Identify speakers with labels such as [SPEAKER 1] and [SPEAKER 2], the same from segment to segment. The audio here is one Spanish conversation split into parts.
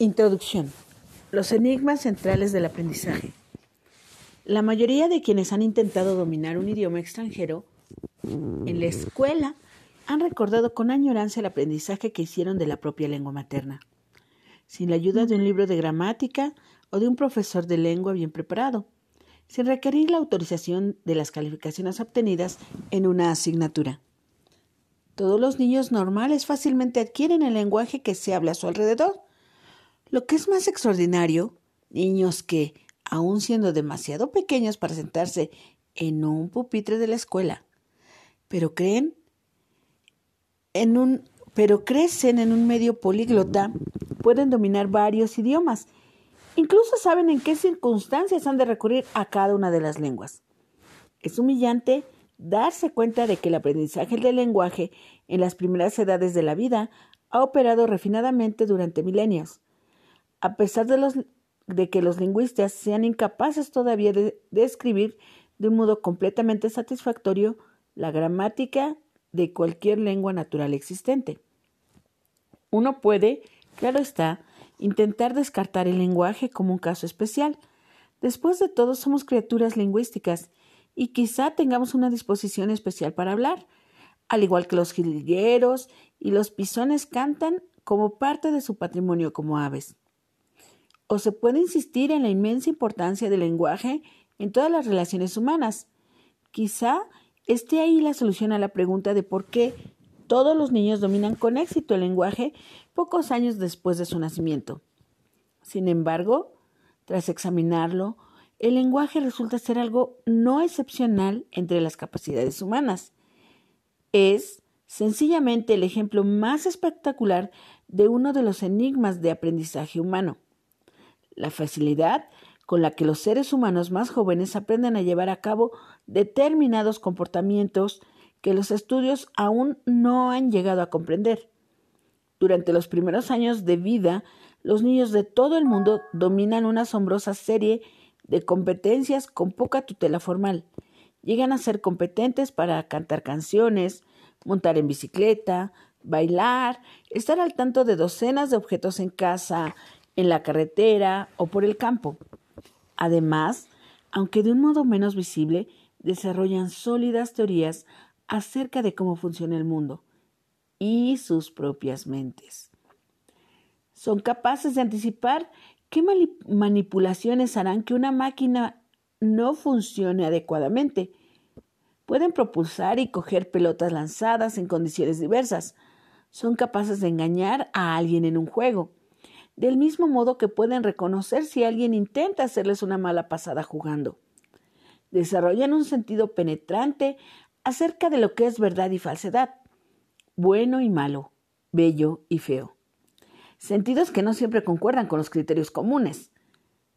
[SPEAKER 1] Introducción. Los enigmas centrales del aprendizaje. La mayoría de quienes han intentado dominar un idioma extranjero en la escuela han recordado con añoranza el aprendizaje que hicieron de la propia lengua materna, sin la ayuda de un libro de gramática o de un profesor de lengua bien preparado, sin requerir la autorización de las calificaciones obtenidas en una asignatura. Todos los niños normales fácilmente adquieren el lenguaje que se habla a su alrededor. Lo que es más extraordinario, niños que, aun siendo demasiado pequeños para sentarse en un pupitre de la escuela, pero creen en un pero crecen en un medio políglota, pueden dominar varios idiomas. Incluso saben en qué circunstancias han de recurrir a cada una de las lenguas. Es humillante darse cuenta de que el aprendizaje del lenguaje en las primeras edades de la vida ha operado refinadamente durante milenios. A pesar de, de que los lingüistas sean incapaces todavía de, de escribir de un modo completamente satisfactorio la gramática de cualquier lengua natural existente. Uno puede, claro está, intentar descartar el lenguaje como un caso especial. Después de todo, somos criaturas lingüísticas y quizá tengamos una disposición especial para hablar, al igual que los jilgueros y los pisones cantan como parte de su patrimonio como aves. Se puede insistir en la inmensa importancia del lenguaje en todas las relaciones humanas. Quizá esté ahí la solución a la pregunta de por qué todos los niños dominan con éxito el lenguaje pocos años después de su nacimiento. Sin embargo, tras examinarlo, el lenguaje resulta ser algo no excepcional entre las capacidades humanas. Es sencillamente el ejemplo más espectacular de uno de los enigmas de aprendizaje humano. La facilidad con la que los seres humanos más jóvenes aprenden a llevar a cabo determinados comportamientos que los estudios aún no han llegado a comprender. Durante los primeros años de vida, los niños de todo el mundo dominan una asombrosa serie de competencias con poca tutela formal. Llegan a ser competentes para cantar canciones, montar en bicicleta, bailar, estar al tanto de docenas de objetos en casa, en la carretera o por el campo. Además, aunque de un modo menos visible, desarrollan sólidas teorías acerca de cómo funciona el mundo y sus propias mentes. Son capaces de anticipar qué manipulaciones harán que una máquina no funcione adecuadamente. Pueden propulsar y coger pelotas lanzadas en condiciones diversas. Son capaces de engañar a alguien en un juego del mismo modo que pueden reconocer si alguien intenta hacerles una mala pasada jugando. Desarrollan un sentido penetrante acerca de lo que es verdad y falsedad, bueno y malo, bello y feo. Sentidos que no siempre concuerdan con los criterios comunes,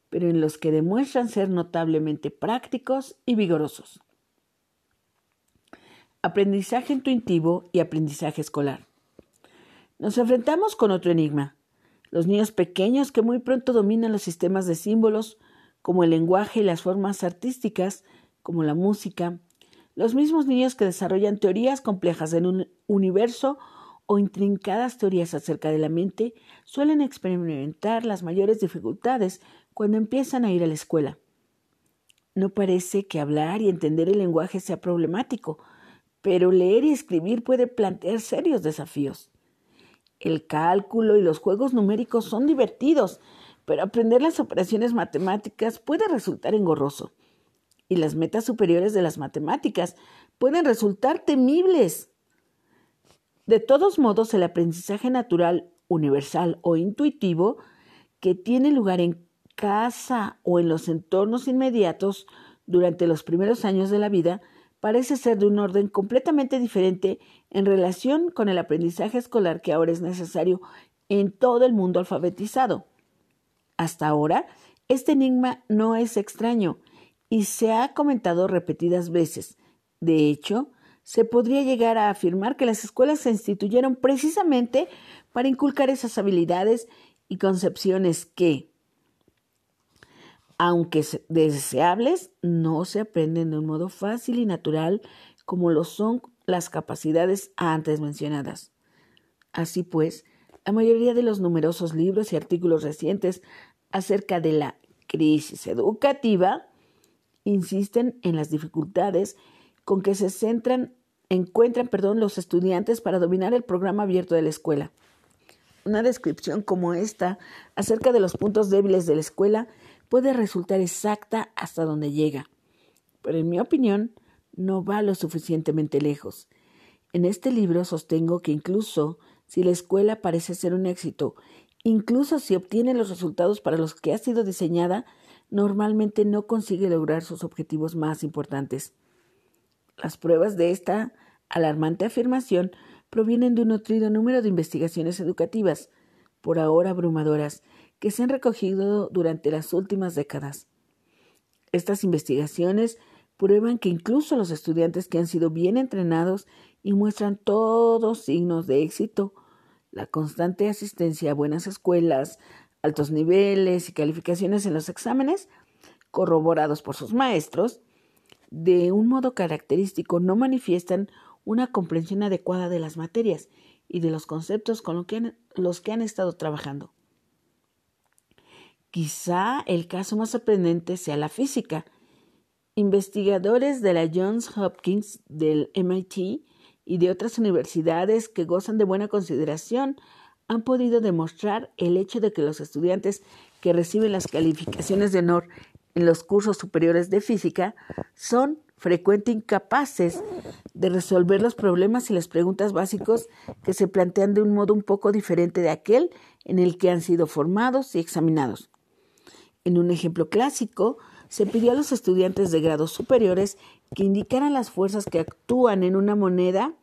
[SPEAKER 1] pero en los que demuestran ser notablemente prácticos y vigorosos. Aprendizaje intuitivo y aprendizaje escolar. Nos enfrentamos con otro enigma, los niños pequeños que muy pronto dominan los sistemas de símbolos, como el lenguaje y las formas artísticas, como la música. Los mismos niños que desarrollan teorías complejas en un universo o intrincadas teorías acerca de la mente suelen experimentar las mayores dificultades cuando empiezan a ir a la escuela. No parece que hablar y entender el lenguaje sea problemático, pero leer y escribir puede plantear serios desafíos. El cálculo y los juegos numéricos son divertidos, pero aprender las operaciones matemáticas puede resultar engorroso. Y las metas superiores de las matemáticas pueden resultar temibles. De todos modos, el aprendizaje natural, universal o intuitivo que tiene lugar en casa o en los entornos inmediatos durante los primeros años de la vida parece ser de un orden completamente diferente en relación con el aprendizaje escolar que ahora es necesario en todo el mundo alfabetizado. Hasta ahora, este enigma no es extraño y se ha comentado repetidas veces. De hecho, se podría llegar a afirmar que las escuelas se instituyeron precisamente para inculcar esas habilidades y concepciones que, aunque deseables, no se aprenden de un modo fácil y natural como lo son las capacidades antes mencionadas. Así pues, La mayoría de los numerosos libros y artículos recientes acerca de la crisis educativa insisten en las dificultades con que se centran, encuentran perdón, los estudiantes para dominar el programa abierto de la escuela. Una descripción como esta acerca de los puntos débiles de la escuela puede resultar exacta hasta donde llega, pero en mi opinión no va lo suficientemente lejos. En este libro sostengo que incluso si la escuela parece ser un éxito, incluso si obtiene los resultados para los que ha sido diseñada, normalmente no consigue lograr sus objetivos más importantes. Las pruebas de esta alarmante afirmación provienen de un nutrido número de investigaciones educativas, por ahora abrumadoras, que se han recogido durante las últimas décadas. Estas investigaciones prueban que incluso los estudiantes que han sido bien entrenados y muestran todos signos de éxito, la constante asistencia a buenas escuelas, altos niveles y calificaciones en los exámenes, corroborados por sus maestros, de un modo característico no manifiestan una comprensión adecuada de las materias y de los conceptos con los que han estado trabajando. Quizá el caso más sorprendente sea la física. Investigadores de la Johns Hopkins, del MIT y de otras universidades que gozan de buena consideración han podido demostrar el hecho de que los estudiantes que reciben las calificaciones de honor en los cursos superiores de física son frecuentemente incapaces de resolver los problemas y las preguntas básicos que se plantean de un modo un poco diferente de aquel en el que han sido formados y examinados. En un ejemplo clásico, se pidió a los estudiantes de grados superiores que indicaran las fuerzas que actúan en una moneda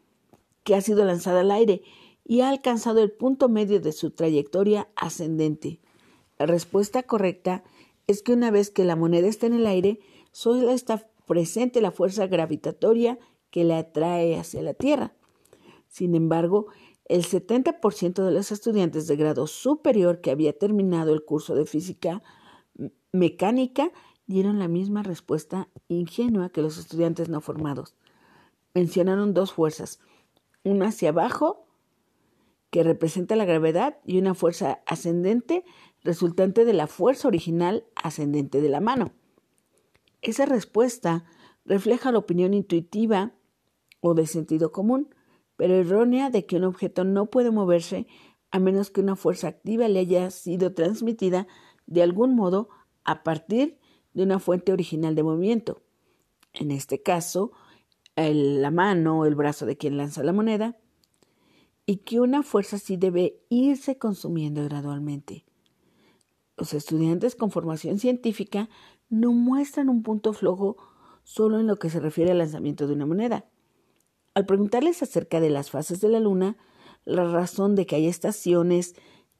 [SPEAKER 1] que ha sido lanzada al aire y ha alcanzado el punto medio de su trayectoria ascendente. La respuesta correcta es que una vez que la moneda está en el aire, solo está presente la fuerza gravitatoria que la atrae hacia la Tierra. Sin embargo, el 70% de los estudiantes de grado superior que había terminado el curso de física mecánica dieron la misma respuesta ingenua que los estudiantes no formados. Mencionaron dos fuerzas, una hacia abajo, que representa la gravedad, y una fuerza ascendente resultante de la fuerza original ascendente de la mano. Esa respuesta refleja la opinión intuitiva o de sentido común, pero errónea de que un objeto no puede moverse a menos que una fuerza activa le haya sido transmitida de algún modo a partir de una fuente original de movimiento. En este caso, la mano o el brazo de quien lanza la moneda, y que una fuerza así debe irse consumiendo gradualmente. Los estudiantes con formación científica no muestran un punto flojo solo en lo que se refiere al lanzamiento de una moneda. Al preguntarles acerca de las fases de la Luna, la razón de que hay estaciones,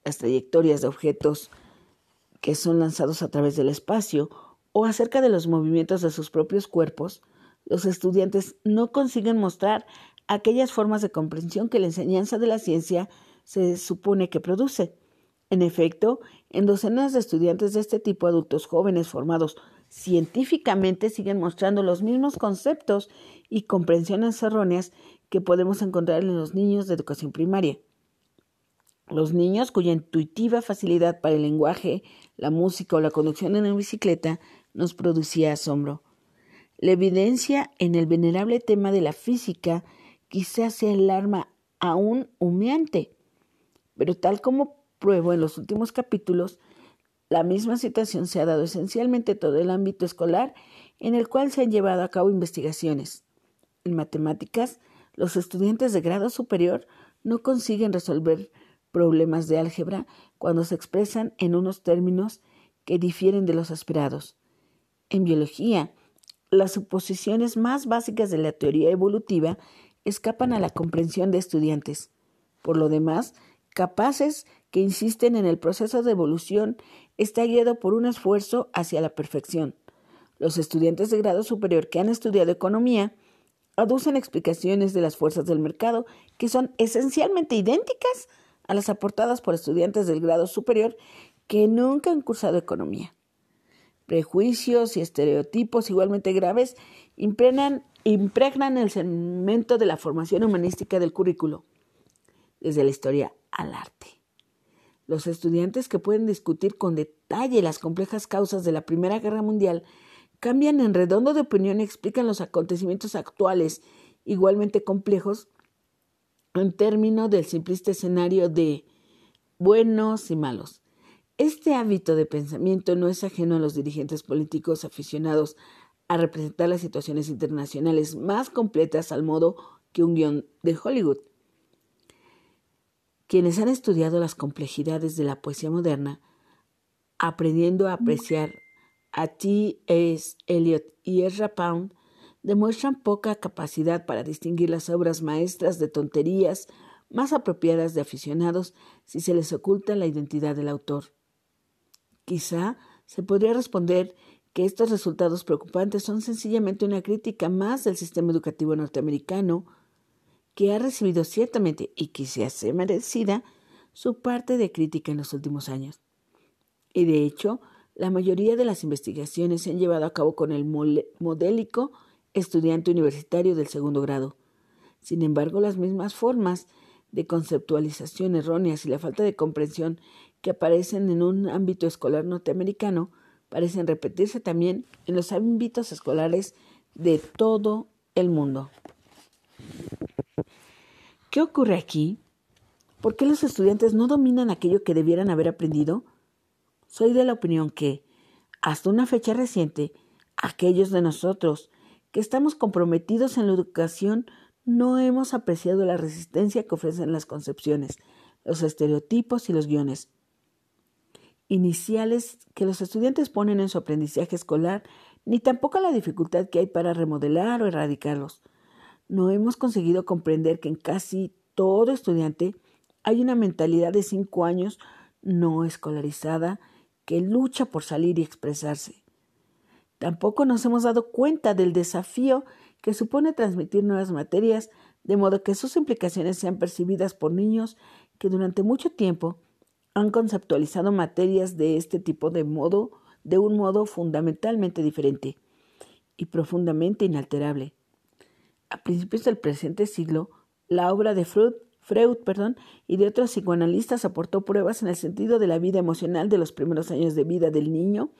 [SPEAKER 1] las trayectorias de objetos que son lanzados a través del espacio o acerca de los movimientos de sus propios cuerpos, los estudiantes no consiguen mostrar aquellas formas de comprensión que la enseñanza de la ciencia se supone que produce. En efecto, en docenas de estudiantes de este tipo, adultos jóvenes formados científicamente siguen mostrando los mismos conceptos y comprensiones erróneas que podemos encontrar en los niños de educación primaria. Los niños cuya intuitiva facilidad para el lenguaje, la música o la conducción en la bicicleta nos producía asombro. La evidencia en el venerable tema de la física quizás sea el arma aún humeante, pero tal como pruebo en los últimos capítulos, la misma situación se ha dado esencialmente en todo el ámbito escolar en el cual se han llevado a cabo investigaciones. En matemáticas, los estudiantes de grado superior no consiguen resolver problemas de álgebra cuando se expresan en unos términos que difieren de los esperados. En biología, las suposiciones más básicas de la teoría evolutiva escapan a la comprensión de estudiantes. Por lo demás, capaces que insisten en el proceso de evolución está guiado por un esfuerzo hacia la perfección. Los estudiantes de grado superior que han estudiado economía aducen explicaciones de las fuerzas del mercado que son esencialmente idénticas a las aportadas por estudiantes del grado superior que nunca han cursado economía. Prejuicios y estereotipos igualmente graves impregnan, el segmento de la formación humanística del currículo, desde la historia al arte. Los estudiantes que pueden discutir con detalle las complejas causas de la Primera Guerra Mundial cambian en redondo de opinión y explican los acontecimientos actuales, igualmente complejos, en términos del simplista escenario de buenos y malos. Este hábito de pensamiento no es ajeno a los dirigentes políticos aficionados a representar las situaciones internacionales más completas al modo que un guion de Hollywood. Quienes han estudiado las complejidades de la poesía moderna, aprendiendo a apreciar a T. S. Eliot y Ezra Pound, demuestran poca capacidad para distinguir las obras maestras de tonterías más apropiadas de aficionados si se les oculta la identidad del autor. Quizá se podría responder que estos resultados preocupantes son sencillamente una crítica más del sistema educativo norteamericano, que ha recibido ciertamente y que se merecida su parte de crítica en los últimos años. Y de hecho, la mayoría de las investigaciones se han llevado a cabo con el modélico estudiante universitario del segundo grado. Sin embargo, las mismas formas de conceptualización erróneas y la falta de comprensión que aparecen en un ámbito escolar norteamericano parecen repetirse también en los ámbitos escolares de todo el mundo. ¿Qué ocurre aquí? ¿Por qué los estudiantes no dominan aquello que debieran haber aprendido? Soy de la opinión que, hasta una fecha reciente, aquellos de nosotros que estamos comprometidos en la educación no hemos apreciado la resistencia que ofrecen las concepciones, los estereotipos y los guiones iniciales que los estudiantes ponen en su aprendizaje escolar, ni tampoco la dificultad que hay para remodelar o erradicarlos no hemos conseguido comprender que en casi todo estudiante hay una mentalidad de cinco años no escolarizada que lucha por salir y expresarse. Tampoco nos hemos dado cuenta del desafío que supone transmitir nuevas materias de modo que sus implicaciones sean percibidas por niños que durante mucho tiempo han conceptualizado materias de este tipo de modo de un modo fundamentalmente diferente y profundamente inalterable. A principios del presente siglo, la obra de Freud, Freud perdón, y de otros psicoanalistas aportó pruebas en el sentido de la vida emocional de los primeros años de vida del niño,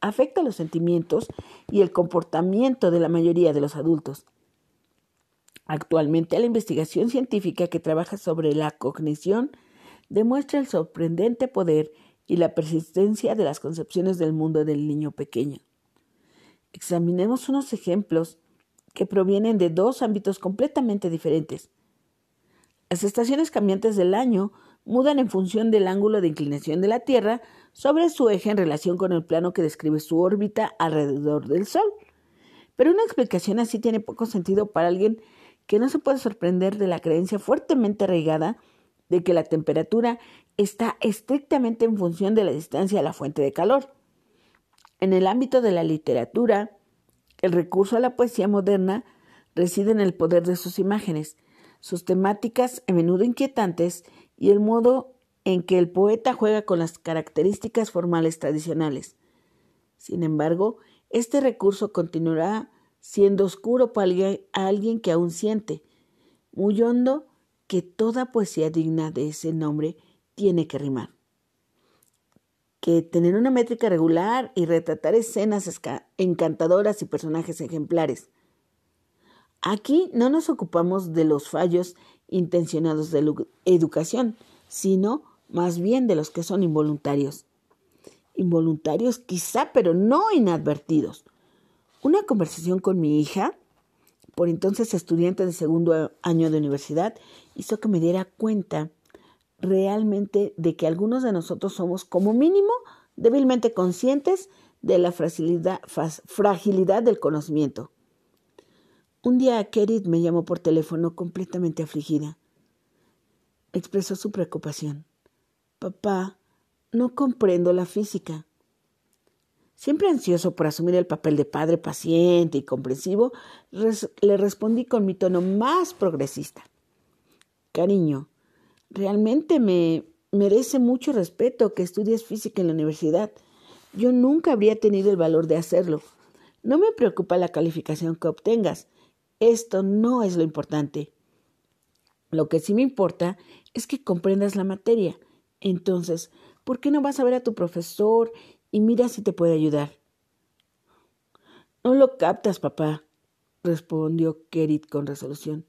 [SPEAKER 1] afecta los sentimientos y el comportamiento de la mayoría de los adultos. Actualmente la investigación científica que trabaja sobre la cognición demuestra el sorprendente poder y la persistencia de las concepciones del mundo del niño pequeño. Examinemos unos ejemplos que provienen de dos ámbitos completamente diferentes. Las estaciones cambiantes del año mudan en función del ángulo de inclinación de la Tierra sobre su eje en relación con el plano que describe su órbita alrededor del Sol. Pero una explicación así tiene poco sentido para alguien que no se puede sorprender de la creencia fuertemente arraigada de que la temperatura está estrictamente en función de la distancia a la fuente de calor. En el ámbito de la literatura, el recurso a la poesía moderna reside en el poder de sus imágenes, sus temáticas a menudo inquietantes y el modo en que el poeta juega con las características formales tradicionales. Sin embargo, este recurso continuará siendo oscuro para alguien que aún siente, muy hondo, que toda poesía digna de ese nombre tiene que rimar que tener una métrica regular y retratar escenas encantadoras y personajes ejemplares. Aquí no nos ocupamos de los fallos intencionados de la educación, sino más bien de los que son involuntarios. Involuntarios quizá, pero no inadvertidos. Una conversación con mi hija, por entonces estudiante de segundo año de universidad, hizo que me diera cuenta realmente de que algunos de nosotros somos como mínimo débilmente conscientes de la fragilidad, del conocimiento. Un día Kerit me llamó por teléfono completamente afligida. Expresó su preocupación. Papá, no comprendo la física. Siempre ansioso por asumir el papel de padre paciente y comprensivo, le respondí con mi tono más progresista. Cariño, Realmente me merece mucho respeto que estudies física en la universidad. Yo nunca habría tenido el valor de hacerlo. No me preocupa la calificación que obtengas. Esto no es lo importante. Lo que sí me importa es que comprendas la materia. Entonces, ¿por qué no vas a ver a tu profesor y mira si te puede ayudar? No lo captas, papá, respondió Kerit con resolución.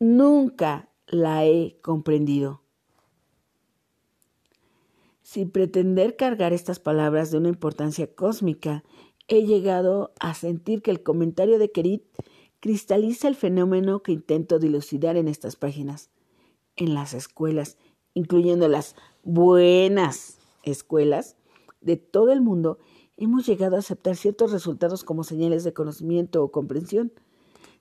[SPEAKER 1] Nunca la he comprendido. Sin pretender cargar estas palabras de una importancia cósmica, he llegado a sentir que el comentario de Kerit cristaliza el fenómeno que intento dilucidar en estas páginas. En las escuelas, incluyendo las buenas escuelas de todo el mundo, hemos llegado a aceptar ciertos resultados como señales de conocimiento o comprensión.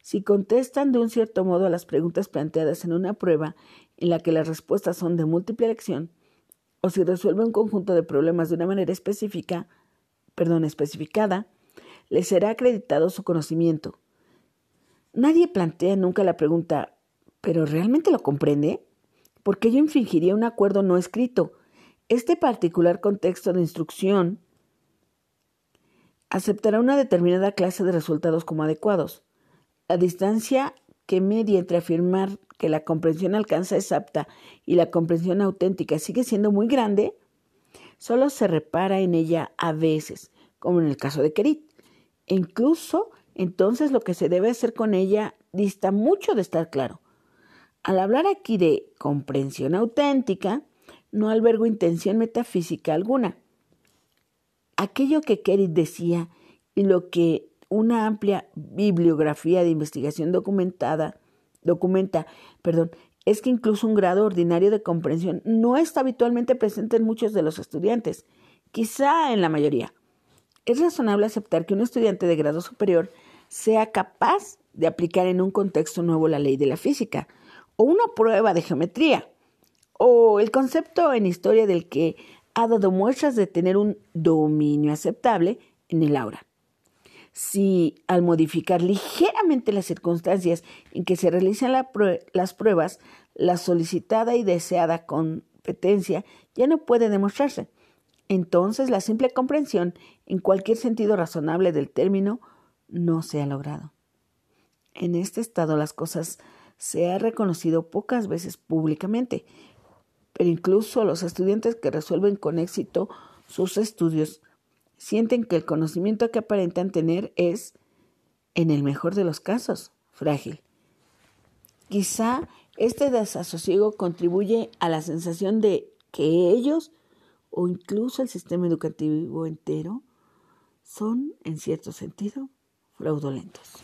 [SPEAKER 1] Si contestan de un cierto modo a las preguntas planteadas en una prueba en la que las respuestas son de múltiple elección, o si resuelven un conjunto de problemas de una manera específica, perdón, especificada, les será acreditado su conocimiento. Nadie plantea nunca la pregunta, ¿pero realmente lo comprende? Porque yo infringiría un acuerdo no escrito. Este particular contexto de instrucción aceptará una determinada clase de resultados como adecuados. La distancia que media entre afirmar que la comprensión alcanza es apta y la comprensión auténtica sigue siendo muy grande, solo se repara en ella a veces, como en el caso de Kerit. E incluso entonces lo que se debe hacer con ella dista mucho de estar claro. Al hablar aquí de comprensión auténtica, no albergo intención metafísica alguna. Aquello que Kerit decía y lo que una amplia bibliografía de investigación documentada documenta, perdón, es que incluso un grado ordinario de comprensión no está habitualmente presente en muchos de los estudiantes, quizá en la mayoría. Es razonable aceptar que un estudiante de grado superior sea capaz de aplicar en un contexto nuevo la ley de la física, o una prueba de geometría, o el concepto en historia del que ha dado muestras de tener un dominio aceptable en el aura. Si al modificar ligeramente las circunstancias en que se realizan las pruebas, la solicitada y deseada competencia ya no puede demostrarse, entonces la simple comprensión, en cualquier sentido razonable del término, no se ha logrado. En este estado las cosas se ha reconocido pocas veces públicamente, pero incluso los estudiantes que resuelven con éxito sus estudios sienten que el conocimiento que aparentan tener es, en el mejor de los casos, frágil. Quizá este desasosiego contribuye a la sensación de que ellos o incluso el sistema educativo entero son, en cierto sentido, fraudulentos.